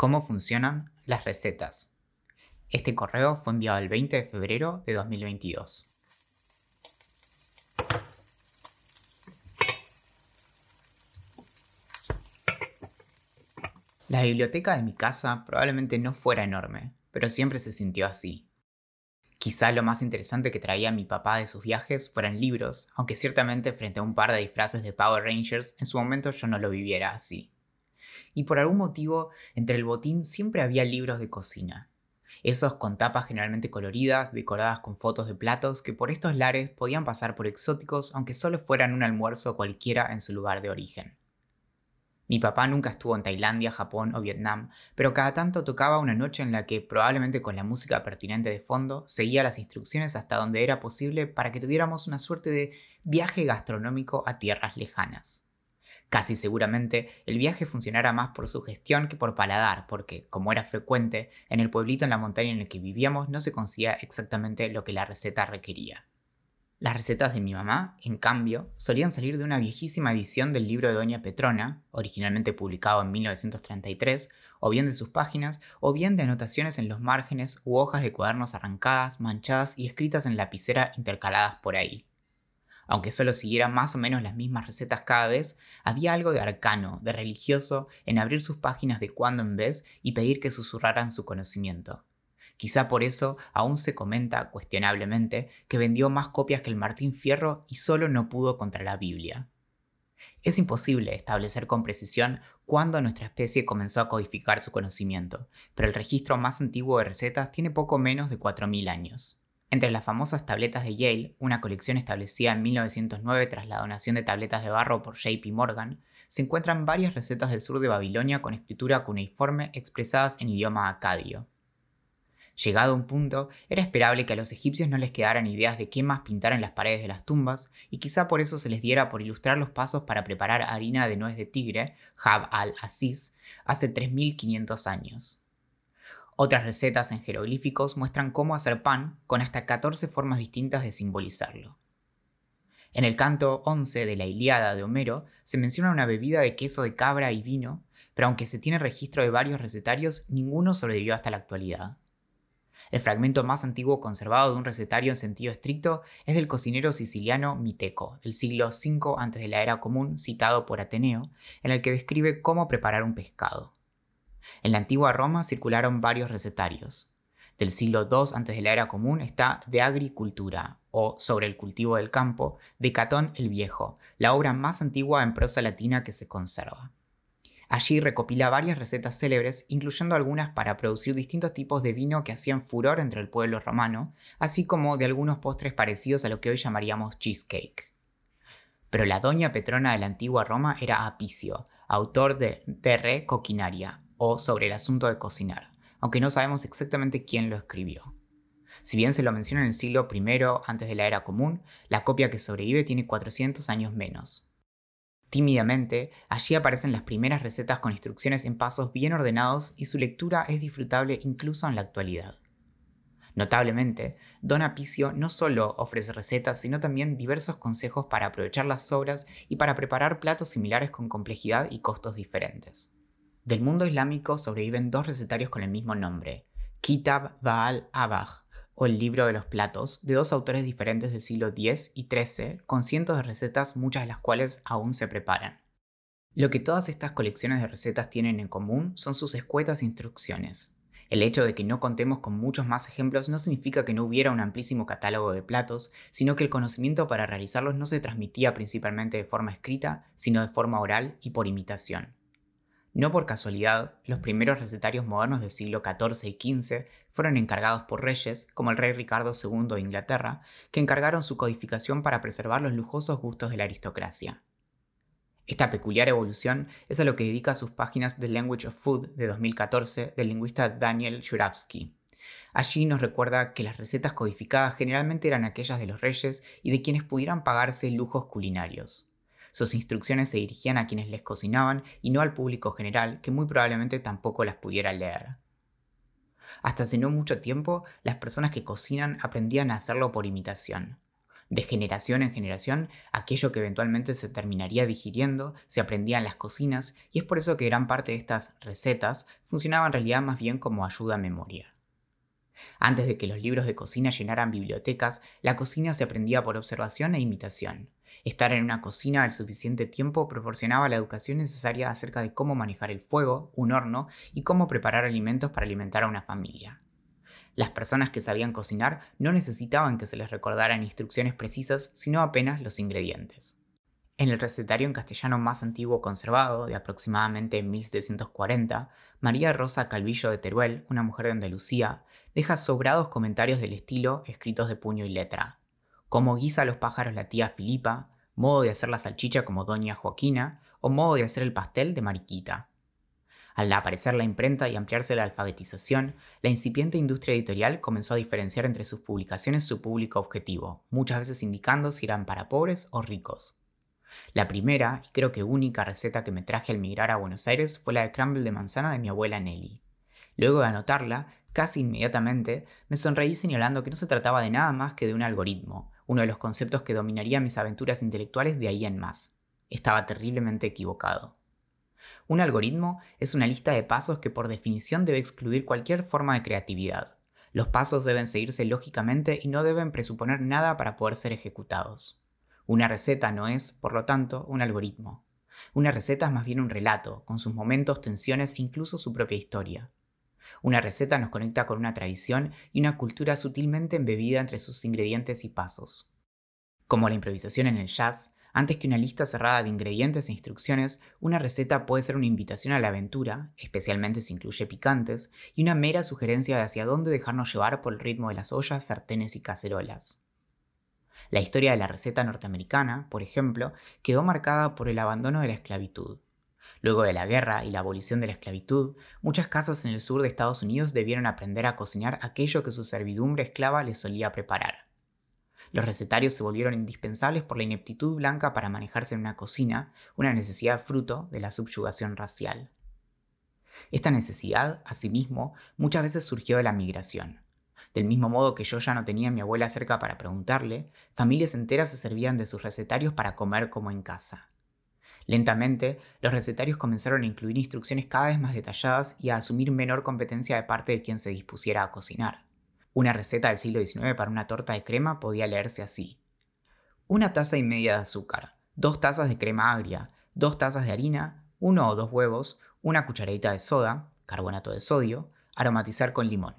¿Cómo funcionan las recetas? Este correo fue enviado el 20 de febrero de 2022. La biblioteca de mi casa probablemente no fuera enorme, pero siempre se sintió así. Quizá lo más interesante que traía mi papá de sus viajes fueran libros, aunque ciertamente frente a un par de disfraces de Power Rangers en su momento yo no lo viviera así y por algún motivo entre el botín siempre había libros de cocina. Esos con tapas generalmente coloridas, decoradas con fotos de platos que por estos lares podían pasar por exóticos aunque solo fueran un almuerzo cualquiera en su lugar de origen. Mi papá nunca estuvo en Tailandia, Japón o Vietnam, pero cada tanto tocaba una noche en la que, probablemente con la música pertinente de fondo, seguía las instrucciones hasta donde era posible para que tuviéramos una suerte de viaje gastronómico a tierras lejanas. Casi seguramente el viaje funcionara más por su gestión que por paladar, porque, como era frecuente, en el pueblito en la montaña en el que vivíamos no se conseguía exactamente lo que la receta requería. Las recetas de mi mamá, en cambio, solían salir de una viejísima edición del libro de Doña Petrona, originalmente publicado en 1933, o bien de sus páginas, o bien de anotaciones en los márgenes u hojas de cuadernos arrancadas, manchadas y escritas en lapicera intercaladas por ahí aunque solo siguiera más o menos las mismas recetas cada vez, había algo de arcano, de religioso, en abrir sus páginas de cuando en vez y pedir que susurraran su conocimiento. Quizá por eso aún se comenta, cuestionablemente, que vendió más copias que el Martín Fierro y solo no pudo contra la Biblia. Es imposible establecer con precisión cuándo nuestra especie comenzó a codificar su conocimiento, pero el registro más antiguo de recetas tiene poco menos de 4.000 años. Entre las famosas tabletas de Yale, una colección establecida en 1909 tras la donación de tabletas de barro por JP Morgan, se encuentran varias recetas del sur de Babilonia con escritura cuneiforme expresadas en idioma acadio. Llegado a un punto, era esperable que a los egipcios no les quedaran ideas de qué más pintar en las paredes de las tumbas, y quizá por eso se les diera por ilustrar los pasos para preparar harina de nuez de tigre, Jab al-Aziz, hace 3500 años. Otras recetas en jeroglíficos muestran cómo hacer pan con hasta 14 formas distintas de simbolizarlo. En el canto 11 de la Ilíada de Homero se menciona una bebida de queso de cabra y vino, pero aunque se tiene registro de varios recetarios, ninguno sobrevivió hasta la actualidad. El fragmento más antiguo conservado de un recetario en sentido estricto es del cocinero siciliano Miteco, del siglo V antes de la era común, citado por Ateneo, en el que describe cómo preparar un pescado. En la antigua Roma circularon varios recetarios. Del siglo II antes de la era común está De Agricultura, o Sobre el cultivo del campo, de Catón el Viejo, la obra más antigua en prosa latina que se conserva. Allí recopila varias recetas célebres, incluyendo algunas para producir distintos tipos de vino que hacían furor entre el pueblo romano, así como de algunos postres parecidos a lo que hoy llamaríamos cheesecake. Pero la doña Petrona de la antigua Roma era Apicio, autor de De Re Coquinaria, o sobre el asunto de cocinar, aunque no sabemos exactamente quién lo escribió. Si bien se lo menciona en el siglo I antes de la era común, la copia que sobrevive tiene 400 años menos. Tímidamente, allí aparecen las primeras recetas con instrucciones en pasos bien ordenados y su lectura es disfrutable incluso en la actualidad. Notablemente, Don Apicio no solo ofrece recetas, sino también diversos consejos para aprovechar las sobras y para preparar platos similares con complejidad y costos diferentes. Del mundo islámico sobreviven dos recetarios con el mismo nombre, Kitab Baal Abaj, o el libro de los platos, de dos autores diferentes del siglo X y XIII, con cientos de recetas, muchas de las cuales aún se preparan. Lo que todas estas colecciones de recetas tienen en común son sus escuetas instrucciones. El hecho de que no contemos con muchos más ejemplos no significa que no hubiera un amplísimo catálogo de platos, sino que el conocimiento para realizarlos no se transmitía principalmente de forma escrita, sino de forma oral y por imitación. No por casualidad, los primeros recetarios modernos del siglo XIV y XV fueron encargados por reyes, como el rey Ricardo II de Inglaterra, que encargaron su codificación para preservar los lujosos gustos de la aristocracia. Esta peculiar evolución es a lo que dedica sus páginas The Language of Food de 2014 del lingüista Daniel Shuravsky. Allí nos recuerda que las recetas codificadas generalmente eran aquellas de los reyes y de quienes pudieran pagarse lujos culinarios. Sus instrucciones se dirigían a quienes les cocinaban y no al público general, que muy probablemente tampoco las pudiera leer. Hasta hace no mucho tiempo, las personas que cocinan aprendían a hacerlo por imitación. De generación en generación, aquello que eventualmente se terminaría digiriendo se aprendía en las cocinas y es por eso que gran parte de estas recetas funcionaban en realidad más bien como ayuda a memoria. Antes de que los libros de cocina llenaran bibliotecas, la cocina se aprendía por observación e imitación. Estar en una cocina el suficiente tiempo proporcionaba la educación necesaria acerca de cómo manejar el fuego, un horno y cómo preparar alimentos para alimentar a una familia. Las personas que sabían cocinar no necesitaban que se les recordaran instrucciones precisas, sino apenas los ingredientes. En el recetario en castellano más antiguo conservado, de aproximadamente 1740, María Rosa Calvillo de Teruel, una mujer de Andalucía, deja sobrados comentarios del estilo escritos de puño y letra. Cómo guisa a los pájaros la tía Filipa, modo de hacer la salchicha como doña Joaquina, o modo de hacer el pastel de Mariquita. Al aparecer la imprenta y ampliarse la alfabetización, la incipiente industria editorial comenzó a diferenciar entre sus publicaciones su público objetivo, muchas veces indicando si eran para pobres o ricos. La primera, y creo que única receta que me traje al migrar a Buenos Aires fue la de crumble de manzana de mi abuela Nelly. Luego de anotarla, casi inmediatamente, me sonreí señalando que no se trataba de nada más que de un algoritmo, uno de los conceptos que dominaría mis aventuras intelectuales de ahí en más. Estaba terriblemente equivocado. Un algoritmo es una lista de pasos que por definición debe excluir cualquier forma de creatividad. Los pasos deben seguirse lógicamente y no deben presuponer nada para poder ser ejecutados. Una receta no es, por lo tanto, un algoritmo. Una receta es más bien un relato, con sus momentos, tensiones e incluso su propia historia. Una receta nos conecta con una tradición y una cultura sutilmente embebida entre sus ingredientes y pasos. Como la improvisación en el jazz, antes que una lista cerrada de ingredientes e instrucciones, una receta puede ser una invitación a la aventura, especialmente si incluye picantes, y una mera sugerencia de hacia dónde dejarnos llevar por el ritmo de las ollas, sartenes y cacerolas. La historia de la receta norteamericana, por ejemplo, quedó marcada por el abandono de la esclavitud. Luego de la guerra y la abolición de la esclavitud, muchas casas en el sur de Estados Unidos debieron aprender a cocinar aquello que su servidumbre esclava les solía preparar. Los recetarios se volvieron indispensables por la ineptitud blanca para manejarse en una cocina, una necesidad fruto de la subyugación racial. Esta necesidad, asimismo, muchas veces surgió de la migración. Del mismo modo que yo ya no tenía a mi abuela cerca para preguntarle, familias enteras se servían de sus recetarios para comer como en casa. Lentamente, los recetarios comenzaron a incluir instrucciones cada vez más detalladas y a asumir menor competencia de parte de quien se dispusiera a cocinar. Una receta del siglo XIX para una torta de crema podía leerse así. Una taza y media de azúcar, dos tazas de crema agria, dos tazas de harina, uno o dos huevos, una cucharadita de soda, carbonato de sodio, aromatizar con limón.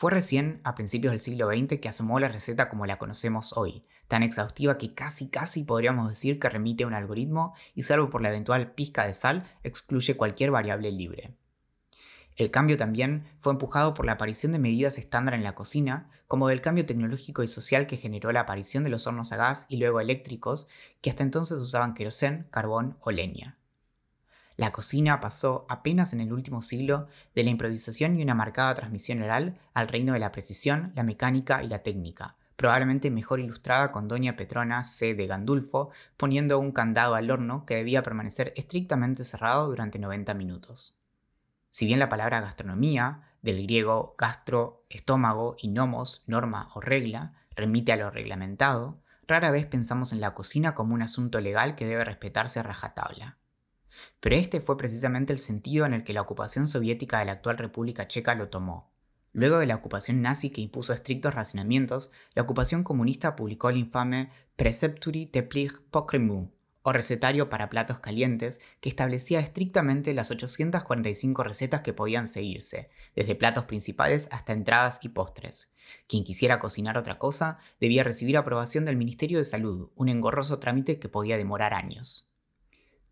Fue recién a principios del siglo XX que asomó la receta como la conocemos hoy, tan exhaustiva que casi casi podríamos decir que remite a un algoritmo y salvo por la eventual pizca de sal, excluye cualquier variable libre. El cambio también fue empujado por la aparición de medidas estándar en la cocina, como del cambio tecnológico y social que generó la aparición de los hornos a gas y luego eléctricos, que hasta entonces usaban querosén, carbón o leña. La cocina pasó apenas en el último siglo de la improvisación y una marcada transmisión oral al reino de la precisión, la mecánica y la técnica, probablemente mejor ilustrada con Doña Petrona C. de Gandulfo poniendo un candado al horno que debía permanecer estrictamente cerrado durante 90 minutos. Si bien la palabra gastronomía, del griego gastro, estómago y nomos, norma o regla, remite a lo reglamentado, rara vez pensamos en la cocina como un asunto legal que debe respetarse a rajatabla. Pero este fue precisamente el sentido en el que la ocupación soviética de la actual República Checa lo tomó. Luego de la ocupación nazi que impuso estrictos racionamientos, la ocupación comunista publicó el infame Precepturi Teplich Pokremu, o recetario para platos calientes, que establecía estrictamente las 845 recetas que podían seguirse, desde platos principales hasta entradas y postres. Quien quisiera cocinar otra cosa debía recibir aprobación del Ministerio de Salud, un engorroso trámite que podía demorar años.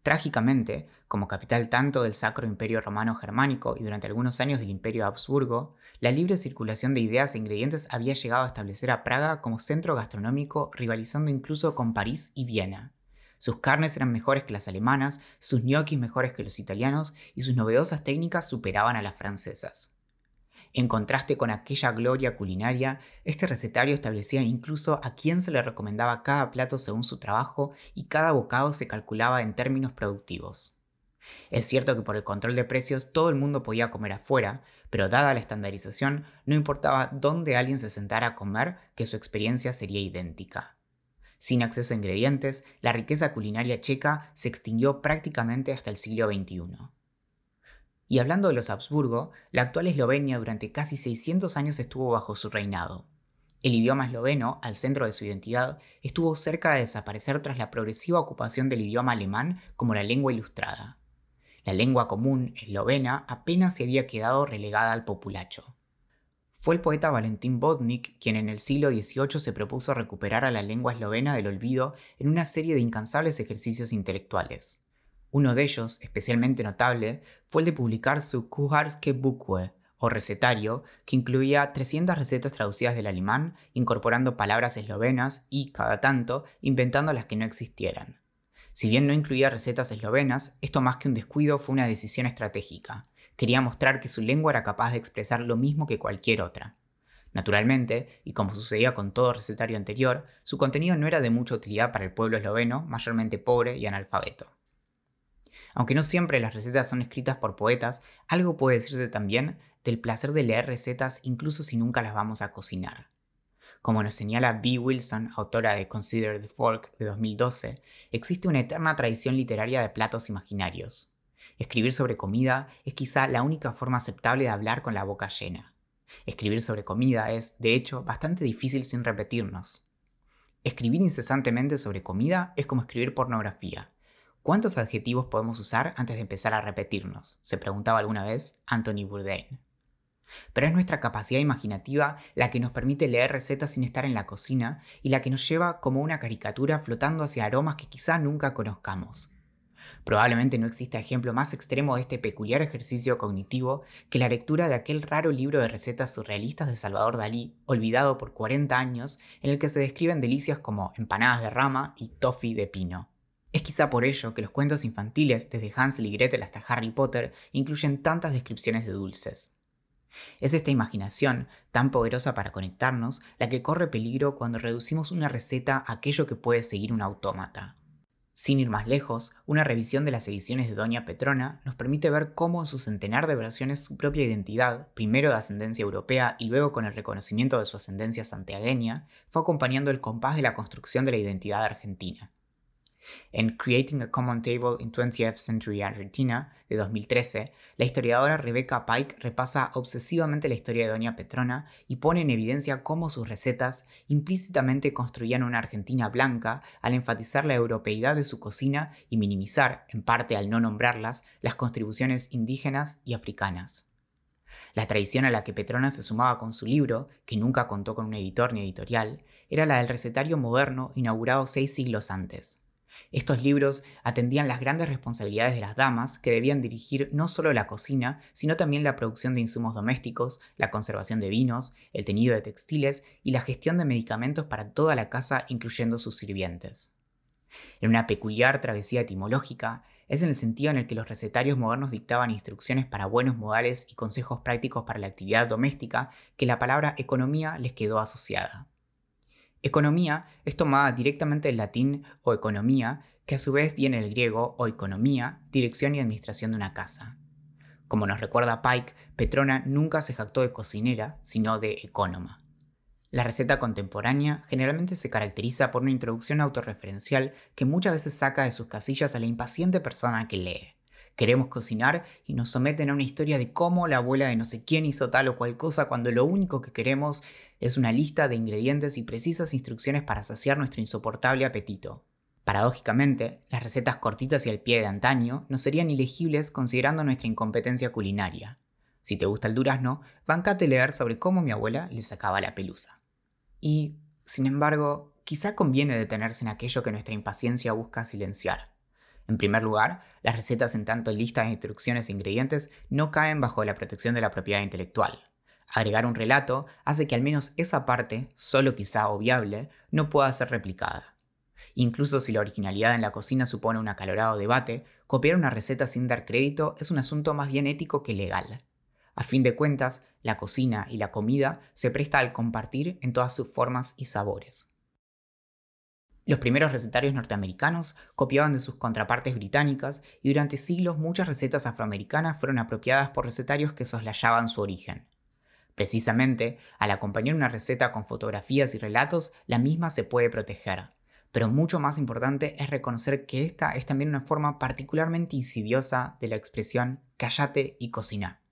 Trágicamente, como capital tanto del Sacro Imperio Romano Germánico y durante algunos años del Imperio Habsburgo, la libre circulación de ideas e ingredientes había llegado a establecer a Praga como centro gastronómico, rivalizando incluso con París y Viena. Sus carnes eran mejores que las alemanas, sus gnocchis mejores que los italianos y sus novedosas técnicas superaban a las francesas. En contraste con aquella gloria culinaria, este recetario establecía incluso a quién se le recomendaba cada plato según su trabajo y cada bocado se calculaba en términos productivos. Es cierto que por el control de precios todo el mundo podía comer afuera, pero dada la estandarización, no importaba dónde alguien se sentara a comer, que su experiencia sería idéntica. Sin acceso a ingredientes, la riqueza culinaria checa se extinguió prácticamente hasta el siglo XXI. Y hablando de los Habsburgo, la actual Eslovenia durante casi 600 años estuvo bajo su reinado. El idioma esloveno, al centro de su identidad, estuvo cerca de desaparecer tras la progresiva ocupación del idioma alemán como la lengua ilustrada. La lengua común eslovena apenas se había quedado relegada al populacho. Fue el poeta Valentín Bodnik quien en el siglo XVIII se propuso recuperar a la lengua eslovena del olvido en una serie de incansables ejercicios intelectuales. Uno de ellos, especialmente notable, fue el de publicar su Kuharske Bukwe, o recetario, que incluía 300 recetas traducidas del alemán, incorporando palabras eslovenas y, cada tanto, inventando las que no existieran. Si bien no incluía recetas eslovenas, esto más que un descuido fue una decisión estratégica. Quería mostrar que su lengua era capaz de expresar lo mismo que cualquier otra. Naturalmente, y como sucedía con todo recetario anterior, su contenido no era de mucha utilidad para el pueblo esloveno, mayormente pobre y analfabeto. Aunque no siempre las recetas son escritas por poetas, algo puede decirse también del placer de leer recetas incluso si nunca las vamos a cocinar. Como nos señala B. Wilson, autora de Consider the Fork de 2012, existe una eterna tradición literaria de platos imaginarios. Escribir sobre comida es quizá la única forma aceptable de hablar con la boca llena. Escribir sobre comida es, de hecho, bastante difícil sin repetirnos. Escribir incesantemente sobre comida es como escribir pornografía. ¿Cuántos adjetivos podemos usar antes de empezar a repetirnos? se preguntaba alguna vez Anthony Bourdain. Pero es nuestra capacidad imaginativa la que nos permite leer recetas sin estar en la cocina y la que nos lleva como una caricatura flotando hacia aromas que quizá nunca conozcamos. Probablemente no exista ejemplo más extremo de este peculiar ejercicio cognitivo que la lectura de aquel raro libro de recetas surrealistas de Salvador Dalí, olvidado por 40 años, en el que se describen delicias como empanadas de rama y toffee de pino. Es quizá por ello que los cuentos infantiles, desde Hansel y Gretel hasta Harry Potter, incluyen tantas descripciones de dulces. Es esta imaginación, tan poderosa para conectarnos, la que corre peligro cuando reducimos una receta a aquello que puede seguir un autómata. Sin ir más lejos, una revisión de las ediciones de Doña Petrona nos permite ver cómo en su centenar de versiones su propia identidad, primero de ascendencia europea y luego con el reconocimiento de su ascendencia santiagueña, fue acompañando el compás de la construcción de la identidad argentina. En Creating a Common Table in 20th Century Argentina, de 2013, la historiadora Rebecca Pike repasa obsesivamente la historia de Doña Petrona y pone en evidencia cómo sus recetas implícitamente construían una Argentina blanca al enfatizar la europeidad de su cocina y minimizar, en parte al no nombrarlas, las contribuciones indígenas y africanas. La tradición a la que Petrona se sumaba con su libro, que nunca contó con un editor ni editorial, era la del recetario moderno inaugurado seis siglos antes. Estos libros atendían las grandes responsabilidades de las damas, que debían dirigir no solo la cocina, sino también la producción de insumos domésticos, la conservación de vinos, el teñido de textiles y la gestión de medicamentos para toda la casa, incluyendo sus sirvientes. En una peculiar travesía etimológica, es en el sentido en el que los recetarios modernos dictaban instrucciones para buenos modales y consejos prácticos para la actividad doméstica que la palabra economía les quedó asociada. Economía es tomada directamente del latín o economía, que a su vez viene del griego o economía, dirección y administración de una casa. Como nos recuerda Pike, Petrona nunca se jactó de cocinera, sino de ecónoma. La receta contemporánea generalmente se caracteriza por una introducción autorreferencial que muchas veces saca de sus casillas a la impaciente persona que lee. Queremos cocinar y nos someten a una historia de cómo la abuela de no sé quién hizo tal o cual cosa cuando lo único que queremos es una lista de ingredientes y precisas instrucciones para saciar nuestro insoportable apetito. Paradójicamente, las recetas cortitas y al pie de antaño no serían ilegibles considerando nuestra incompetencia culinaria. Si te gusta el durazno, bancate leer sobre cómo mi abuela le sacaba la pelusa. Y, sin embargo, quizá conviene detenerse en aquello que nuestra impaciencia busca silenciar en primer lugar, las recetas en tanto lista de instrucciones e ingredientes no caen bajo la protección de la propiedad intelectual. Agregar un relato hace que al menos esa parte, solo quizá obviable, no pueda ser replicada. Incluso si la originalidad en la cocina supone un acalorado debate, copiar una receta sin dar crédito es un asunto más bien ético que legal. A fin de cuentas, la cocina y la comida se presta al compartir en todas sus formas y sabores. Los primeros recetarios norteamericanos copiaban de sus contrapartes británicas y durante siglos muchas recetas afroamericanas fueron apropiadas por recetarios que soslayaban su origen. Precisamente, al acompañar una receta con fotografías y relatos, la misma se puede proteger. Pero mucho más importante es reconocer que esta es también una forma particularmente insidiosa de la expresión cállate y cocina.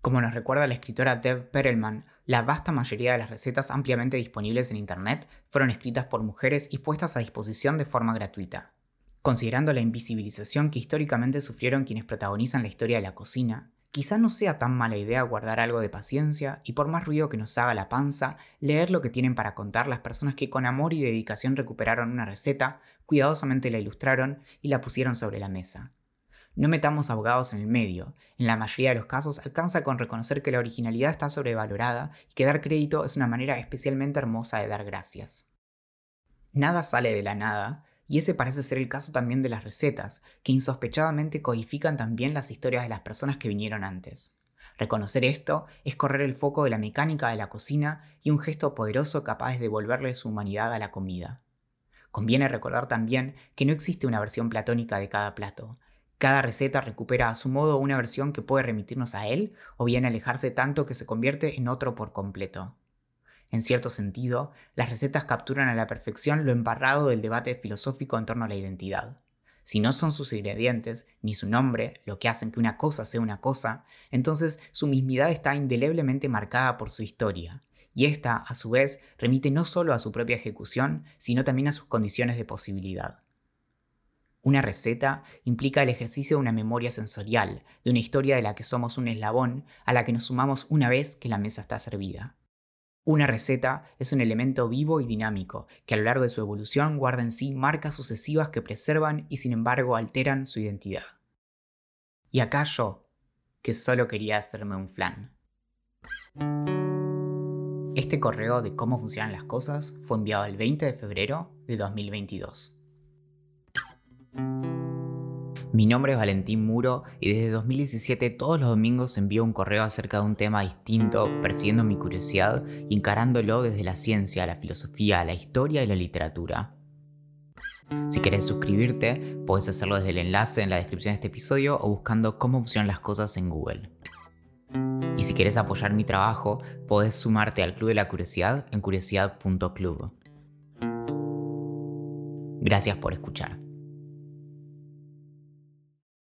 Como nos recuerda la escritora Deb Perelman, la vasta mayoría de las recetas ampliamente disponibles en Internet fueron escritas por mujeres y puestas a disposición de forma gratuita. Considerando la invisibilización que históricamente sufrieron quienes protagonizan la historia de la cocina, quizá no sea tan mala idea guardar algo de paciencia y por más ruido que nos haga la panza, leer lo que tienen para contar las personas que con amor y dedicación recuperaron una receta, cuidadosamente la ilustraron y la pusieron sobre la mesa. No metamos abogados en el medio. En la mayoría de los casos alcanza con reconocer que la originalidad está sobrevalorada y que dar crédito es una manera especialmente hermosa de dar gracias. Nada sale de la nada, y ese parece ser el caso también de las recetas, que insospechadamente codifican también las historias de las personas que vinieron antes. Reconocer esto es correr el foco de la mecánica de la cocina y un gesto poderoso capaz de devolverle su humanidad a la comida. Conviene recordar también que no existe una versión platónica de cada plato, cada receta recupera a su modo una versión que puede remitirnos a él o bien alejarse tanto que se convierte en otro por completo. En cierto sentido, las recetas capturan a la perfección lo embarrado del debate filosófico en torno a la identidad. Si no son sus ingredientes, ni su nombre, lo que hacen que una cosa sea una cosa, entonces su mismidad está indeleblemente marcada por su historia, y esta, a su vez, remite no solo a su propia ejecución, sino también a sus condiciones de posibilidad. Una receta implica el ejercicio de una memoria sensorial, de una historia de la que somos un eslabón, a la que nos sumamos una vez que la mesa está servida. Una receta es un elemento vivo y dinámico, que a lo largo de su evolución guarda en sí marcas sucesivas que preservan y sin embargo alteran su identidad. Y acá yo, que solo quería hacerme un flan. Este correo de cómo funcionan las cosas fue enviado el 20 de febrero de 2022. Mi nombre es Valentín Muro y desde 2017 todos los domingos envío un correo acerca de un tema distinto, persiguiendo mi curiosidad y encarándolo desde la ciencia, la filosofía, la historia y la literatura. Si querés suscribirte, puedes hacerlo desde el enlace en la descripción de este episodio o buscando cómo funcionan las cosas en Google. Y si querés apoyar mi trabajo, podés sumarte al Club de la Curiosidad en curiosidad.club. Gracias por escuchar.